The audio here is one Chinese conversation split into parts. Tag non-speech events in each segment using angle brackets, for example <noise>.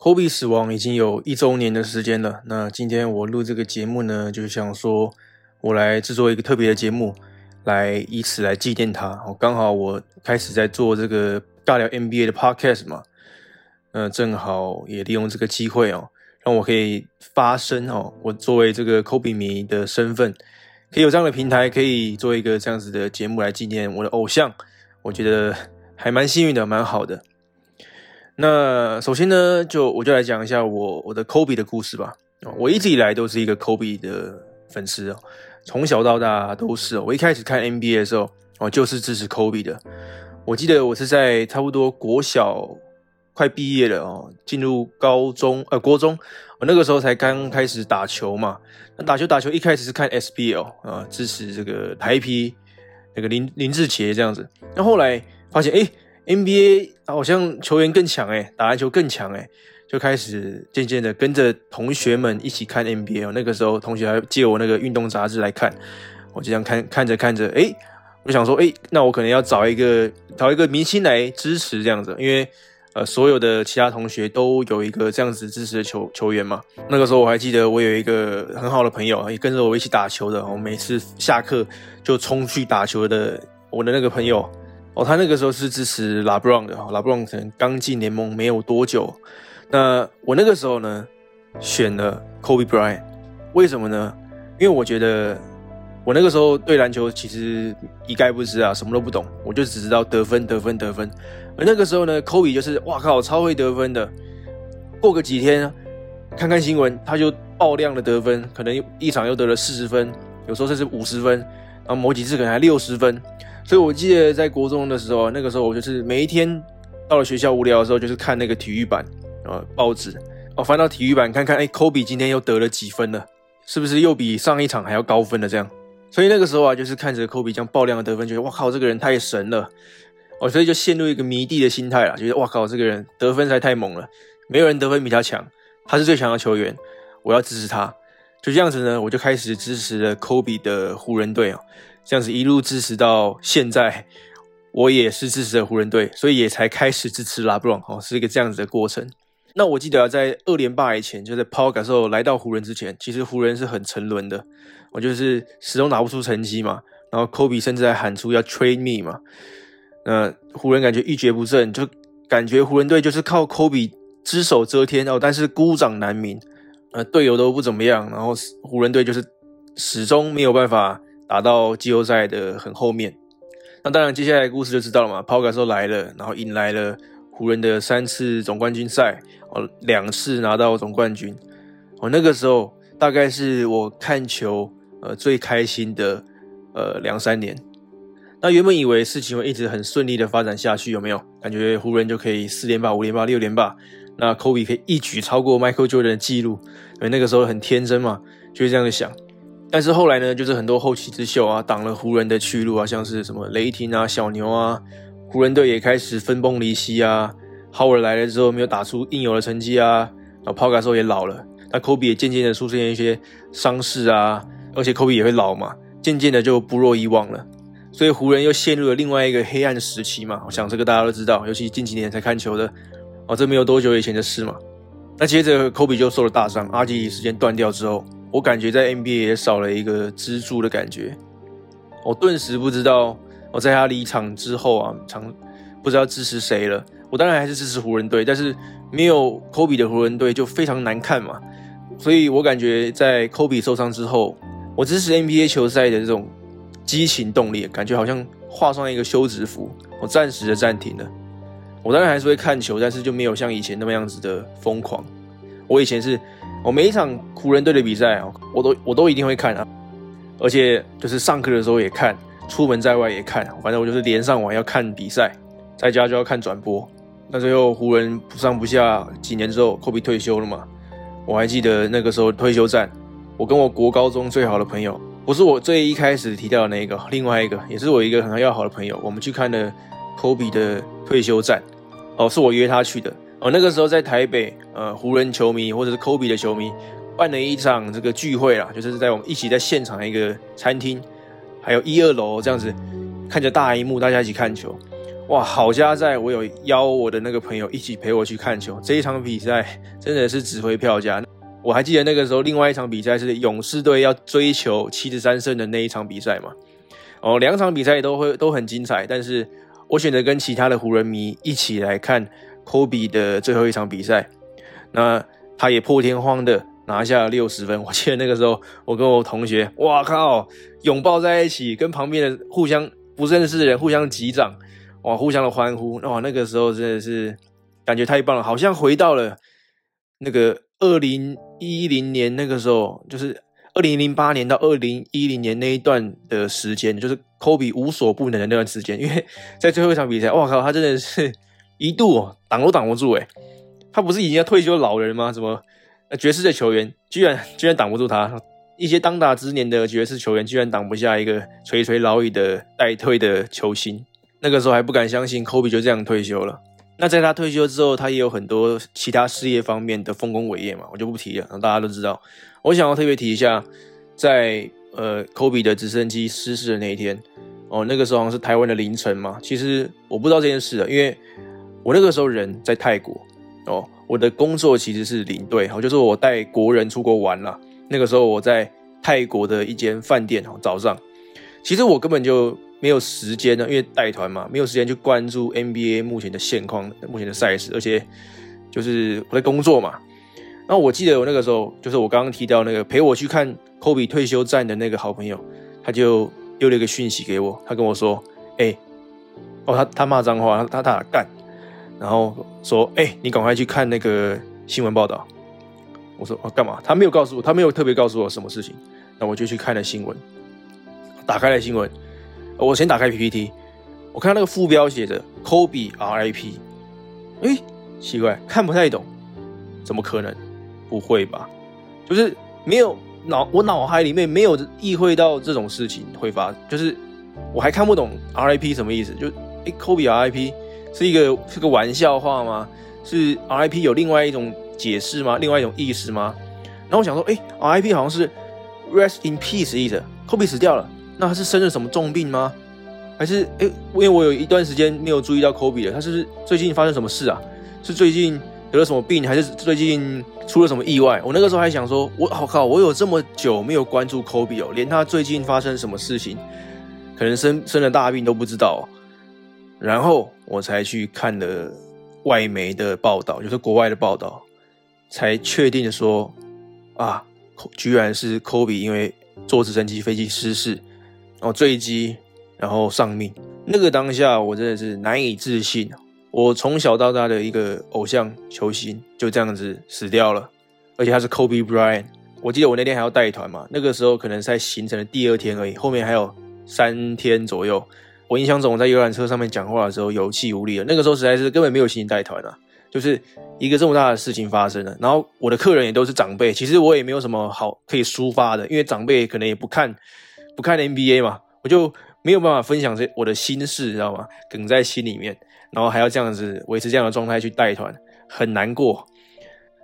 科比死亡已经有一周年的时间了。那今天我录这个节目呢，就是想说，我来制作一个特别的节目，来以此来纪念他。哦，刚好我开始在做这个尬聊 NBA 的 Podcast 嘛，呃，正好也利用这个机会哦，让我可以发声哦。我作为这个科比迷的身份，可以有这样的平台，可以做一个这样子的节目来纪念我的偶像，我觉得还蛮幸运的，蛮好的。那首先呢，就我就来讲一下我我的 Kobe 的故事吧。我一直以来都是一个 Kobe 的粉丝哦，从小到大都是。我一开始看 NBA 的时候，哦，就是支持 Kobe 的。我记得我是在差不多国小快毕业了哦，进入高中呃国中，我那个时候才刚开始打球嘛。那打球打球一开始是看 SBL 啊，支持这个台皮那个林林志杰这样子。那后来发现哎。NBA 好像球员更强哎，打篮球更强哎，就开始渐渐的跟着同学们一起看 NBA 那个时候同学还借我那个运动杂志来看，我就这样看看着看着，哎，我想说，哎，那我可能要找一个找一个明星来支持这样子，因为呃，所有的其他同学都有一个这样子支持的球球员嘛。那个时候我还记得我有一个很好的朋友，也跟着我一起打球的，我每次下课就冲去打球的，我的那个朋友。哦，他那个时候是支持拉布朗的，拉布朗可能刚进联盟没有多久。那我那个时候呢，选了 Kobe Bryant，为什么呢？因为我觉得我那个时候对篮球其实一概不知啊，什么都不懂，我就只知道得分、得分、得分。而那个时候呢，Kobe 就是哇靠，超会得分的。过个几天，看看新闻，他就爆量的得分，可能一场又得了四十分，有时候甚至五十分，然后某几次可能还六十分。所以，我记得在国中的时候，那个时候我就是每一天到了学校无聊的时候，就是看那个体育版啊报纸，哦，翻到体育版看看，哎，科比今天又得了几分了？是不是又比上一场还要高分了？这样，所以那个时候啊，就是看着科比这样爆量的得分，觉得哇靠，这个人太神了，哦，所以就陷入一个迷弟的心态了，觉得哇靠，这个人得分实在太猛了，没有人得分比他强，他是最强的球员，我要支持他。就这样子呢，我就开始支持了科比的湖人队哦。这样子一路支持到现在，我也是支持的湖人队，所以也才开始支持拉布朗哦，是一个这样子的过程。那我记得在二连霸以前，就在 Paul Gasol 来到湖人之前，其实湖人是很沉沦的，我就是始终拿不出成绩嘛。然后 Kobe 甚至还喊出要 Trade Me 嘛，那湖人感觉一蹶不振，就感觉湖人队就是靠 Kobe 只手遮天哦，但是孤掌难鸣，呃，队友都不怎么样，然后湖人队就是始终没有办法。打到季后赛的很后面，那当然接下来故事就知道了嘛。抛感受来了，然后迎来了湖人的三次总冠军赛，哦，两次拿到总冠军，哦，那个时候大概是我看球呃最开心的呃两三年。那原本以为事情会一直很顺利的发展下去，有没有？感觉湖人就可以四连霸、五连霸、六连霸，那科比可以一举超过 Michael Jordan 的记录。因为那个时候很天真嘛，就会这样想。但是后来呢，就是很多后起之秀啊，挡了湖人的去路啊，像是什么雷霆啊、小牛啊，湖人队也开始分崩离析啊。哈尔来了之后，没有打出应有的成绩啊，然后抛卡时候也老了，那科比也渐渐的出现一些伤势啊，而且科比也会老嘛，渐渐的就不若以往了。所以湖人又陷入了另外一个黑暗时期嘛。我想这个大家都知道，尤其近几年才看球的，哦，这没有多久以前的事嘛。那接着科比就受了大伤，阿基里时间断掉之后。我感觉在 NBA 也少了一个支柱的感觉，我顿时不知道我在他离场之后啊，场不知道支持谁了。我当然还是支持湖人队，但是没有科比的湖人队就非常难看嘛。所以我感觉在科比受伤之后，我支持 NBA 球赛的这种激情动力，感觉好像画上一个休止符，我暂时的暂停了。我当然还是会看球，但是就没有像以前那么样子的疯狂。我以前是。我每一场湖人队的比赛啊，我都我都一定会看啊，而且就是上课的时候也看，出门在外也看，反正我就是连上网要看比赛，在家就要看转播。那最后湖人不上不下，几年之后科比退休了嘛，我还记得那个时候退休战，我跟我国高中最好的朋友，不是我最一开始提到的那个，另外一个也是我一个很要好的朋友，我们去看了科比的退休战，哦，是我约他去的。哦，那个时候在台北，呃，湖人球迷或者是科比的球迷办了一场这个聚会啦，就是在我们一起在现场一个餐厅，还有一二楼这样子，看着大荧幕，大家一起看球。哇，好家在我有邀我的那个朋友一起陪我去看球，这一场比赛真的是值回票价。我还记得那个时候，另外一场比赛是勇士队要追求七十三胜的那一场比赛嘛。哦，两场比赛都会都很精彩，但是我选择跟其他的湖人迷一起来看科比的最后一场比赛。那他也破天荒的拿下了六十分。我记得那个时候，我跟我同学，哇靠，拥抱在一起，跟旁边的互相不认识的人互相击掌。哇，互相的欢呼，哇，那个时候真的是感觉太棒了，好像回到了那个二零一零年那个时候，就是二零零八年到二零一零年那一段的时间，就是科比无所不能的那段时间。因为在最后一场比赛，哇靠，他真的是一度挡都挡不住诶他不是已经要退休老人吗？怎么爵士的球员居然居然挡不住他？一些当打之年的爵士球员居然挡不下一个垂垂老矣的待退的球星。那个时候还不敢相信科比就这样退休了。那在他退休之后，他也有很多其他事业方面的丰功伟业嘛，我就不提了，大家都知道。我想要特别提一下，在呃科比的直升机失事的那一天，哦，那个时候好像是台湾的凌晨嘛。其实我不知道这件事的，因为我那个时候人在泰国，哦，我的工作其实是领队，哦，就是我带国人出国玩了。那个时候我在泰国的一间饭店，哦，早上，其实我根本就。没有时间呢，因为带团嘛，没有时间去关注 NBA 目前的现况、目前的赛事，而且就是我在工作嘛。那我记得我那个时候，就是我刚刚提到那个陪我去看科比退休战的那个好朋友，他就丢了一个讯息给我，他跟我说：“哎，哦，他他骂脏话，他他他干，然后说：哎，你赶快去看那个新闻报道。”我说：“哦，干嘛？”他没有告诉我，他没有特别告诉我什么事情。那我就去看了新闻，打开了新闻。我先打开 PPT，我看那个副标写着 “Kobe RIP”，哎，奇怪，看不太懂，怎么可能？不会吧？就是没有脑，我脑海里面没有意会到这种事情会发，就是我还看不懂 RIP 什么意思？就哎，Kobe RIP 是一个是个玩笑话吗？是 RIP 有另外一种解释吗？另外一种意思吗？然后我想说，哎，RIP 好像是 Rest in Peace 意思，Kobe 死掉了。那他是生了什么重病吗？还是哎，因为我有一段时间没有注意到科比了，他是不是最近发生什么事啊？是最近得了什么病，还是最近出了什么意外？我那个时候还想说，我好靠，我有这么久没有关注科比哦，连他最近发生什么事情，可能生生了大病都不知道。然后我才去看了外媒的报道，就是国外的报道，才确定的说啊，居然是科比因为坐直升机飞机失事。哦，坠机，然后丧命。那个当下，我真的是难以置信。我从小到大的一个偶像球星就这样子死掉了，而且他是 Kobe Bryant。我记得我那天还要带团嘛，那个时候可能在行程的第二天而已，后面还有三天左右。我印象中我在游览车上面讲话的时候有气无力的。那个时候实在是根本没有心情带团啊，就是一个这么大的事情发生了，然后我的客人也都是长辈，其实我也没有什么好可以抒发的，因为长辈可能也不看。不看 NBA 嘛，我就没有办法分享这我的心事，知道吗？梗在心里面，然后还要这样子维持这样的状态去带团，很难过。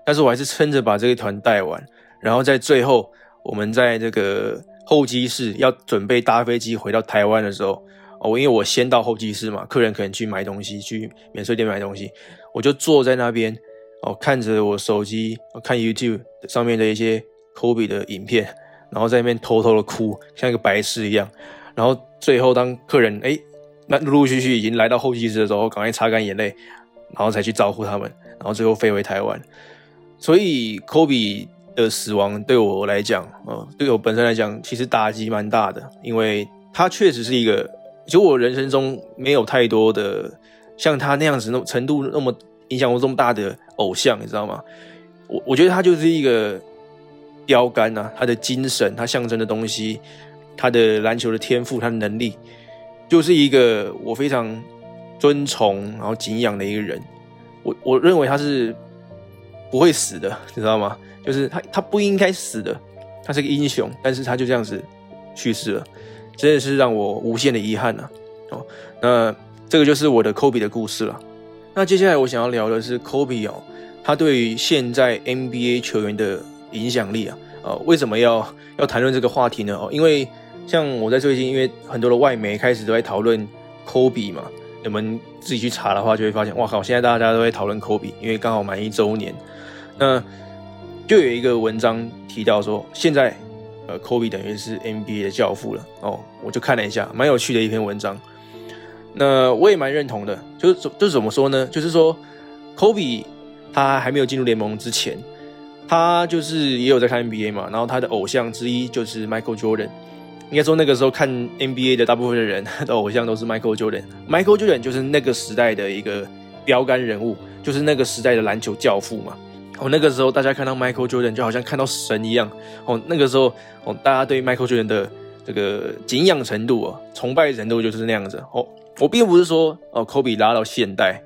但是我还是撑着把这个团带完，然后在最后，我们在这个候机室要准备搭飞机回到台湾的时候，哦，因为我先到候机室嘛，客人可能去买东西，去免税店买东西，我就坐在那边，哦，看着我手机，看 YouTube 上面的一些 Kobe 的影片。然后在那边偷偷的哭，像一个白痴一样。然后最后当客人哎，那陆陆续续已经来到候机室的时候，赶快擦干眼泪，然后才去招呼他们。然后最后飞回台湾。所以 Kobe 的死亡对我来讲，呃，对我本身来讲，其实打击蛮大的，因为他确实是一个，就我人生中没有太多的像他那样子那程度那么影响我这么大的偶像，你知道吗？我我觉得他就是一个。标杆呐，他的精神，他象征的东西，他的篮球的天赋，他的能力，就是一个我非常尊崇然后敬仰的一个人。我我认为他是不会死的，你知道吗？就是他他不应该死的，他是个英雄，但是他就这样子去世了，真的是让我无限的遗憾呐。哦，那这个就是我的科比的故事了。那接下来我想要聊的是科比哦，他对于现在 NBA 球员的。影响力啊，呃，为什么要要谈论这个话题呢？哦，因为像我在最近，因为很多的外媒开始都在讨论科比嘛，你们自己去查的话，就会发现，哇靠！现在大家都在讨论科比，因为刚好满一周年。那就有一个文章提到说，现在呃，科比等于是 NBA 的教父了哦。我就看了一下，蛮有趣的一篇文章。那我也蛮认同的，就是就是怎么说呢？就是说，科比他还没有进入联盟之前，他就是也有在看 NBA 嘛。然后他的偶像之一就是 Michael Jordan。应该说那个时候看 NBA 的大部分的人的偶像都是 Michael Jordan。Michael Jordan 就是那个时代的一个标杆人物，就是那个时代的篮球教父嘛。哦，那个时候大家看到 Michael Jordan 就好像看到神一样。哦，那个时候哦，大家对 Michael Jordan 的这个敬仰程度啊，崇拜程度就是那样子。哦，我并不是说哦，Kobe 拉到现代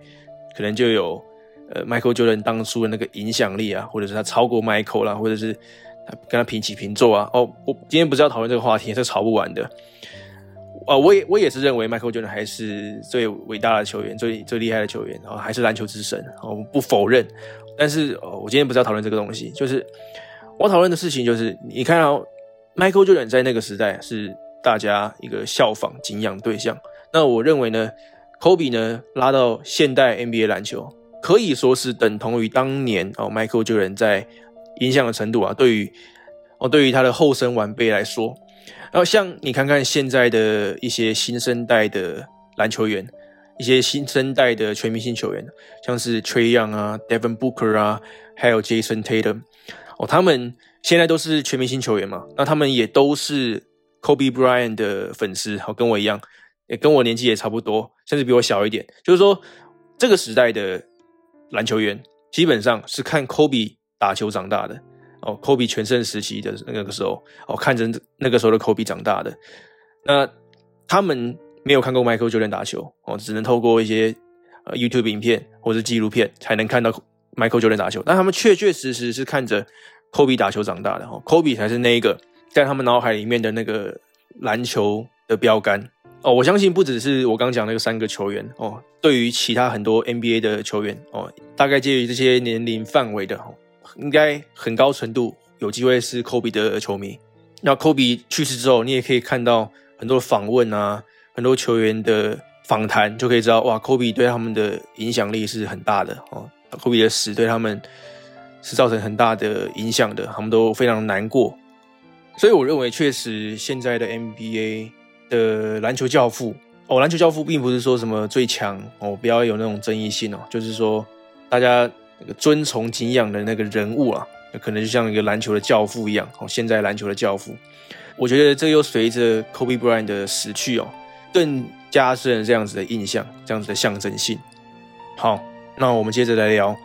可能就有呃 Michael Jordan 当初的那个影响力啊，或者是他超过 Michael 啦，或者是他。跟他平起平坐啊！哦，我今天不是要讨论这个话题，是吵不完的。啊，我也我也是认为 Michael Jordan 还是最伟大的球员，最最厉害的球员，然后还是篮球之神，我不否认。但是，哦，我今天不是要讨论这个东西，就是我讨论的事情就是，你看到 Michael Jordan 在那个时代是大家一个效仿、敬仰对象。那我认为呢，Kobe 呢拉到现代 NBA 篮球，可以说是等同于当年哦 Michael Jordan 在。影响的程度啊，对于哦，对于他的后生晚辈来说，然后像你看看现在的一些新生代的篮球员，一些新生代的全明星球员，像是 Trey Young 啊、Devin Booker 啊，还有 Jason Tatum，哦，他们现在都是全明星球员嘛，那他们也都是 Kobe Bryant 的粉丝，好，跟我一样，也跟我年纪也差不多，甚至比我小一点，就是说这个时代的篮球员基本上是看 Kobe。打球长大的哦，，Kobe 全盛时期的那个时候哦，看着那个时候的 Kobe 长大的，那他们没有看过 Michael Jordan 打球哦，只能透过一些呃 YouTube 影片或者纪录片才能看到 Michael Jordan 打球，但他们确确实实是看着 Kobe 打球长大的哦，科比才是那一个在他们脑海里面的那个篮球的标杆。哦，我相信不只是我刚讲那个三个球员哦，对于其他很多 NBA 的球员哦，大概介于这些年龄范围的哦，应该很高程度有机会是 Kobe 的球迷。那 Kobe 去世之后，你也可以看到很多访问啊，很多球员的访谈，就可以知道哇，科比对他们的影响力是很大的哦。科比的死对他们是造成很大的影响的，他们都非常难过。所以我认为，确实现在的 NBA。的篮球教父哦，篮球教父并不是说什么最强哦，不要有那种争议性哦，就是说大家那个尊崇敬仰的那个人物啊，可能就像一个篮球的教父一样哦。现在篮球的教父，我觉得这又随着 Kobe Bryant 的死去哦，更加深这样子的印象，这样子的象征性。好，那我们接着来聊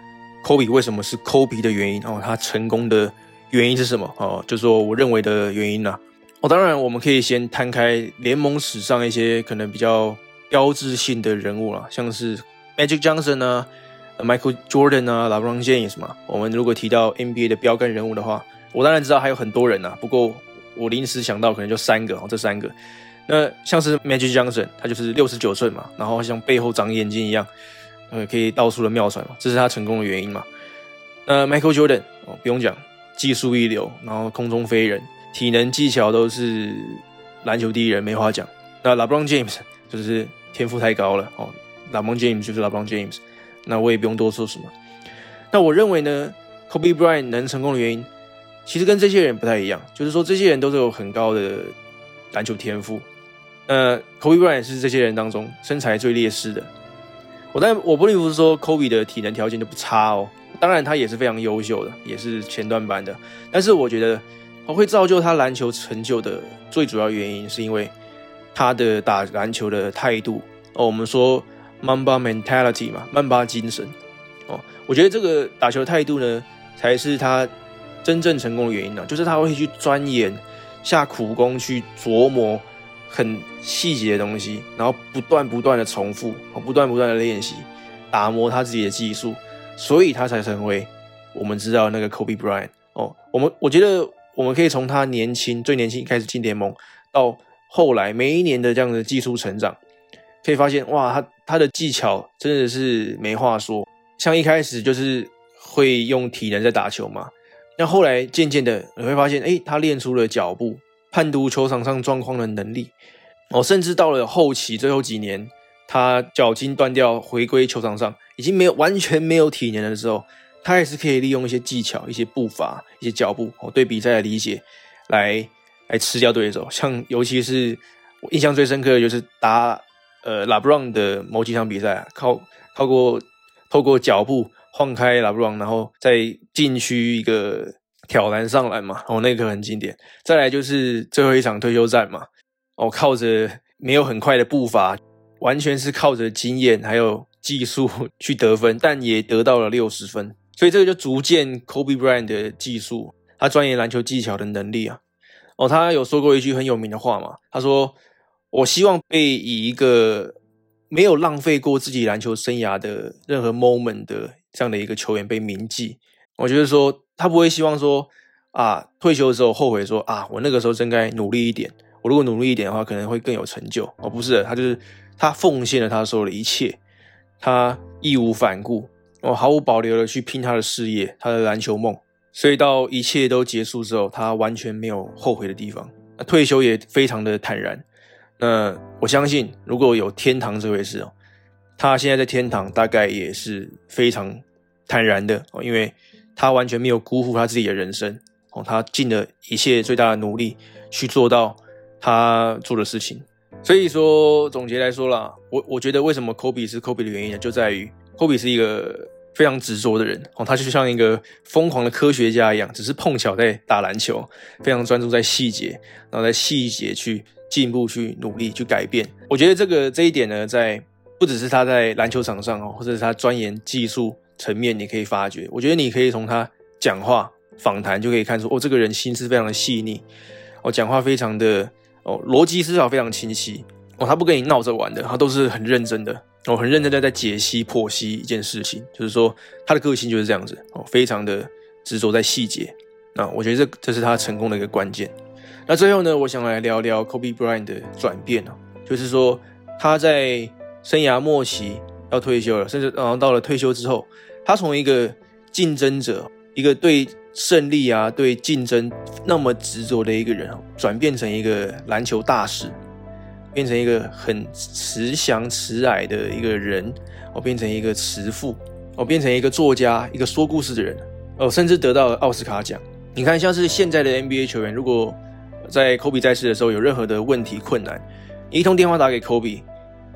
Kobe 为什么是 Kobe 的原因哦，他成功的原因是什么哦？就说我认为的原因呢。哦，当然，我们可以先摊开联盟史上一些可能比较标志性的人物了，像是 Magic Johnson 啊、Michael Jordan 啊、LeBron James 嘛。我们如果提到 NBA 的标杆人物的话，我当然知道还有很多人呐，不过我临时想到可能就三个哦，这三个。那像是 Magic Johnson，他就是六十九岁嘛，然后像背后长眼睛一样，呃，可以到处的妙传嘛，这是他成功的原因嘛。那 Michael Jordan 哦，不用讲，技术一流，然后空中飞人。体能技巧都是篮球第一人，没话讲。那 LeBron James <laughs> 就是天赋太高了哦，LeBron James 就是 LeBron James，那我也不用多说什么。那我认为呢，Kobe Bryant 能成功的原因，其实跟这些人不太一样，就是说这些人都是有很高的篮球天赋。呃，Kobe Bryant 是这些人当中身材最劣势的。我但我不并不是说 Kobe 的体能条件就不差哦，当然他也是非常优秀的，也是前段班的。但是我觉得。会造就他篮球成就的最主要原因，是因为他的打篮球的态度哦。我们说 Mamba mentality 嘛，曼巴精神哦。我觉得这个打球态度呢，才是他真正成功的原因呢。就是他会去钻研、下苦功去琢磨很细节的东西，然后不断不断的重复，不断不断的练习，打磨他自己的技术，所以他才成为我们知道那个 Kobe Bryant 哦。我们我觉得。我们可以从他年轻、最年轻开始进联盟，到后来每一年的这样的技术成长，可以发现，哇，他他的技巧真的是没话说。像一开始就是会用体能在打球嘛，那后来渐渐的你会发现，哎，他练出了脚步、判读球场上状况的能力。哦，甚至到了后期最后几年，他脚筋断掉回归球场上，已经没有完全没有体能的时候，他还是可以利用一些技巧、一些步伐、一些脚步，哦，对比赛的理解来来吃掉对手。像尤其是我印象最深刻的就是打呃拉布朗的某几场比赛，靠靠过透过脚步晃开拉布朗，然后在禁区一个挑篮上来嘛，哦，那个很经典。再来就是最后一场退休战嘛，哦，靠着没有很快的步伐。完全是靠着经验还有技术 <laughs> 去得分，但也得到了六十分，所以这个就逐渐 Kobe Bryant 的技术，他钻研篮球技巧的能力啊。哦，他有说过一句很有名的话嘛，他说：“我希望被以一个没有浪费过自己篮球生涯的任何 moment 的这样的一个球员被铭记。”我觉得说他不会希望说啊退休的时候后悔说啊我那个时候真该努力一点，我如果努力一点的话可能会更有成就。哦，不是，他就是。他奉献了他所有的一切，他义无反顾，哦，毫无保留的去拼他的事业，他的篮球梦。所以到一切都结束之后，他完全没有后悔的地方。那退休也非常的坦然。那我相信，如果有天堂这回事哦，他现在在天堂大概也是非常坦然的哦，因为他完全没有辜负他自己的人生哦，他尽了一切最大的努力去做到他做的事情。所以说，总结来说啦，我我觉得为什么科比是科比的原因呢，就在于科比是一个非常执着的人哦，他就像一个疯狂的科学家一样，只是碰巧在打篮球，非常专注在细节，然后在细节去进步、去努力、去改变。我觉得这个这一点呢，在不只是他在篮球场上哦，或者是他钻研技术层面，你可以发觉。我觉得你可以从他讲话、访谈就可以看出，哦，这个人心思非常的细腻，哦，讲话非常的。哦，逻辑思考非常清晰哦，他不跟你闹着玩的，他都是很认真的哦，很认真的在解析剖析一件事情，就是说他的个性就是这样子哦，非常的执着在细节。那我觉得这这是他成功的一个关键。那最后呢，我想来聊聊 Kobe Bryant 的转变哦，就是说他在生涯末期要退休了，甚至然后到了退休之后，他从一个竞争者，一个对。胜利啊，对竞争那么执着的一个人，转变成一个篮球大师，变成一个很慈祥慈蔼的一个人，哦，变成一个慈父，哦，变成一个作家，一个说故事的人，哦，甚至得到了奥斯卡奖。你看，像是现在的 NBA 球员，如果在科比在世的时候有任何的问题困难，一通电话打给科比，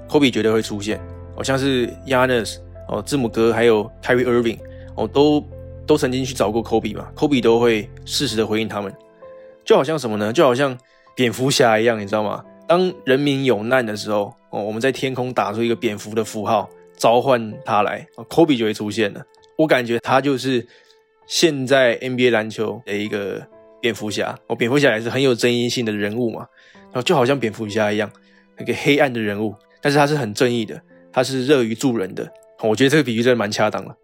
科比绝对会出现。哦，像是 Yanis，哦，字母哥，还有 k y r i Irving 哦，都。都曾经去找过科比嘛，科比都会适时的回应他们，就好像什么呢？就好像蝙蝠侠一样，你知道吗？当人民有难的时候，哦，我们在天空打出一个蝙蝠的符号，召唤他来，科比就会出现了。我感觉他就是现在 NBA 篮球的一个蝙蝠侠。哦，蝙蝠侠也是很有争议性的人物嘛，然后就好像蝙蝠侠一样，那个黑暗的人物，但是他是很正义的，他是乐于助人的。我觉得这个比喻真的蛮恰当的。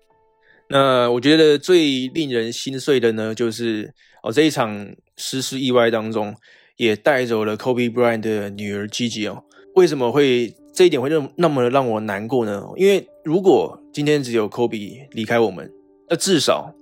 那我觉得最令人心碎的呢，就是哦这一场失事意外当中，也带走了 Kobe Bryant 的女儿 Gigi 哦。为什么会这一点会那那么让我难过呢？因为如果今天只有 Kobe 离开我们，那至少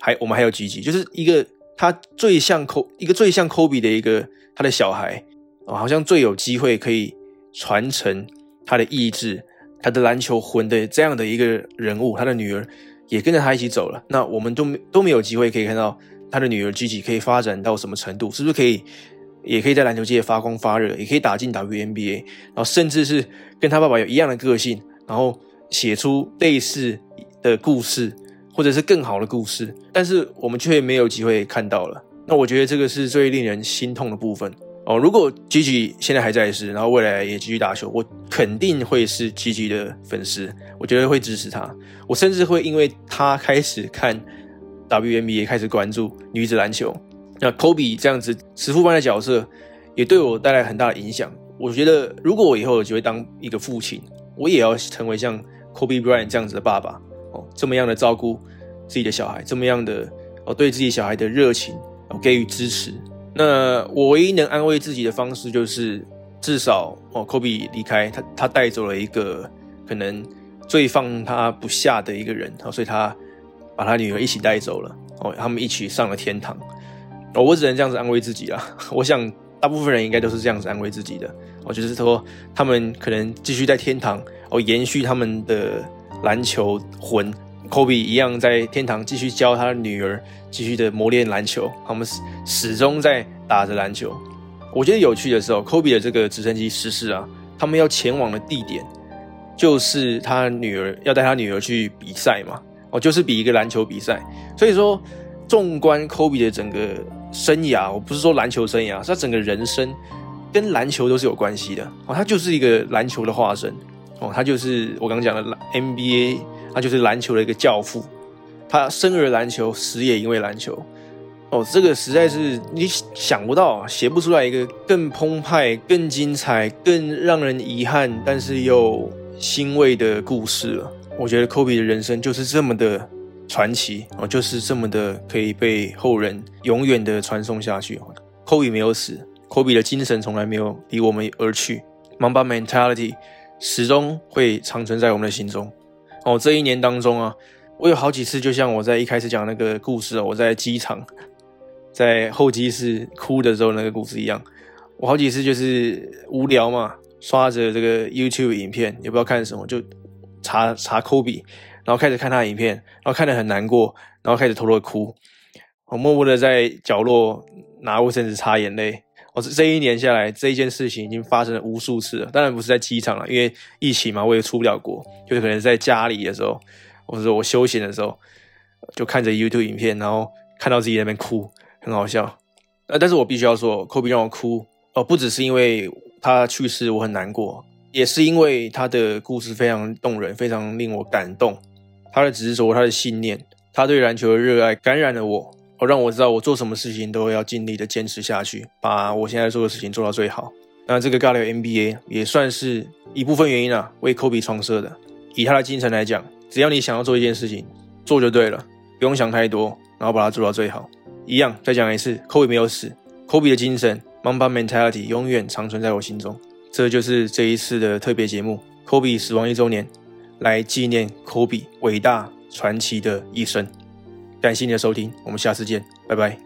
还我们还有 Gigi，就是一个他最像 Kobe 一个最像 Kobe 的一个他的小孩哦，好像最有机会可以传承他的意志、他的篮球魂的这样的一个人物，他的女儿。也跟着他一起走了，那我们都没都没有机会可以看到他的女儿具体可以发展到什么程度，是不是可以，也可以在篮球界发光发热，也可以打进 WNBA，然后甚至是跟他爸爸有一样的个性，然后写出类似的故事，或者是更好的故事，但是我们却没有机会看到了。那我觉得这个是最令人心痛的部分。哦，如果 Gigi 现在还在世，然后未来也继续打球，我肯定会是 Gigi 的粉丝，我觉得会支持他。我甚至会因为他开始看 WNBA，开始关注女子篮球。那 Kobe 这样子慈父般的角色，也对我带来很大的影响。我觉得，如果我以后有机会当一个父亲，我也要成为像 Kobe Bryant 这样子的爸爸哦，这么样的照顾自己的小孩，这么样的哦，对自己小孩的热情哦给予支持。那我唯一能安慰自己的方式，就是至少哦，科比离开他，他带走了一个可能最放他不下的一个人，哦所以他把他女儿一起带走了，哦，他们一起上了天堂。哦，我只能这样子安慰自己啦。<laughs> 我想大部分人应该都是这样子安慰自己的。我就是说，他们可能继续在天堂哦，延续他们的篮球魂。科比一样在天堂继续教他的女儿，继续的磨练篮球。他们始始终在打着篮球。我觉得有趣的时候，科比的这个直升机失事啊，他们要前往的地点就是他女儿要带他女儿去比赛嘛，哦，就是比一个篮球比赛。所以说，纵观科比的整个生涯，我不是说篮球生涯，是他整个人生跟篮球都是有关系的哦。他就是一个篮球的化身哦，他就是我刚刚讲的 NBA，他就是篮球的一个教父。他生而篮球，死也因为篮球。哦，这个实在是你想不到，写不出来一个更澎湃、更精彩、更让人遗憾，但是又欣慰的故事了。我觉得科比的人生就是这么的传奇哦，就是这么的可以被后人永远的传颂下去。科比没有死，科比的精神从来没有离我们而去，Mamba mentality 始终会长存在我们的心中。哦，这一年当中啊，我有好几次，就像我在一开始讲那个故事啊，我在机场。在候机室哭的时候，那个故事一样。我好几次就是无聊嘛，刷着这个 YouTube 影片，也不知道看什么，就查查科比，然后开始看他的影片，然后看得很难过，然后开始偷偷哭。我默默的在角落拿卫生纸擦眼泪。我这这一年下来，这一件事情已经发生了无数次了。当然不是在机场了，因为疫情嘛，我也出不了国，就是可能在家里的时候，或者说我休闲的时候，就看着 YouTube 影片，然后看到自己那边哭。很好笑，呃，但是我必须要说，科比让我哭哦，不只是因为他去世我很难过，也是因为他的故事非常动人，非常令我感动。他的执着，他的信念，他对篮球的热爱感染了我，哦，让我知道我做什么事情都要尽力的坚持下去，把我现在做的事情做到最好。那这个尬聊 NBA 也算是一部分原因啊，为科比创设的。以他的精神来讲，只要你想要做一件事情，做就对了，不用想太多，然后把它做到最好。一样，再讲一次，科比没有死，科比的精神，Mamba mentality 永远长存在我心中。这就是这一次的特别节目，科比死亡一周年，来纪念科比伟大传奇的一生。感谢你的收听，我们下次见，拜拜。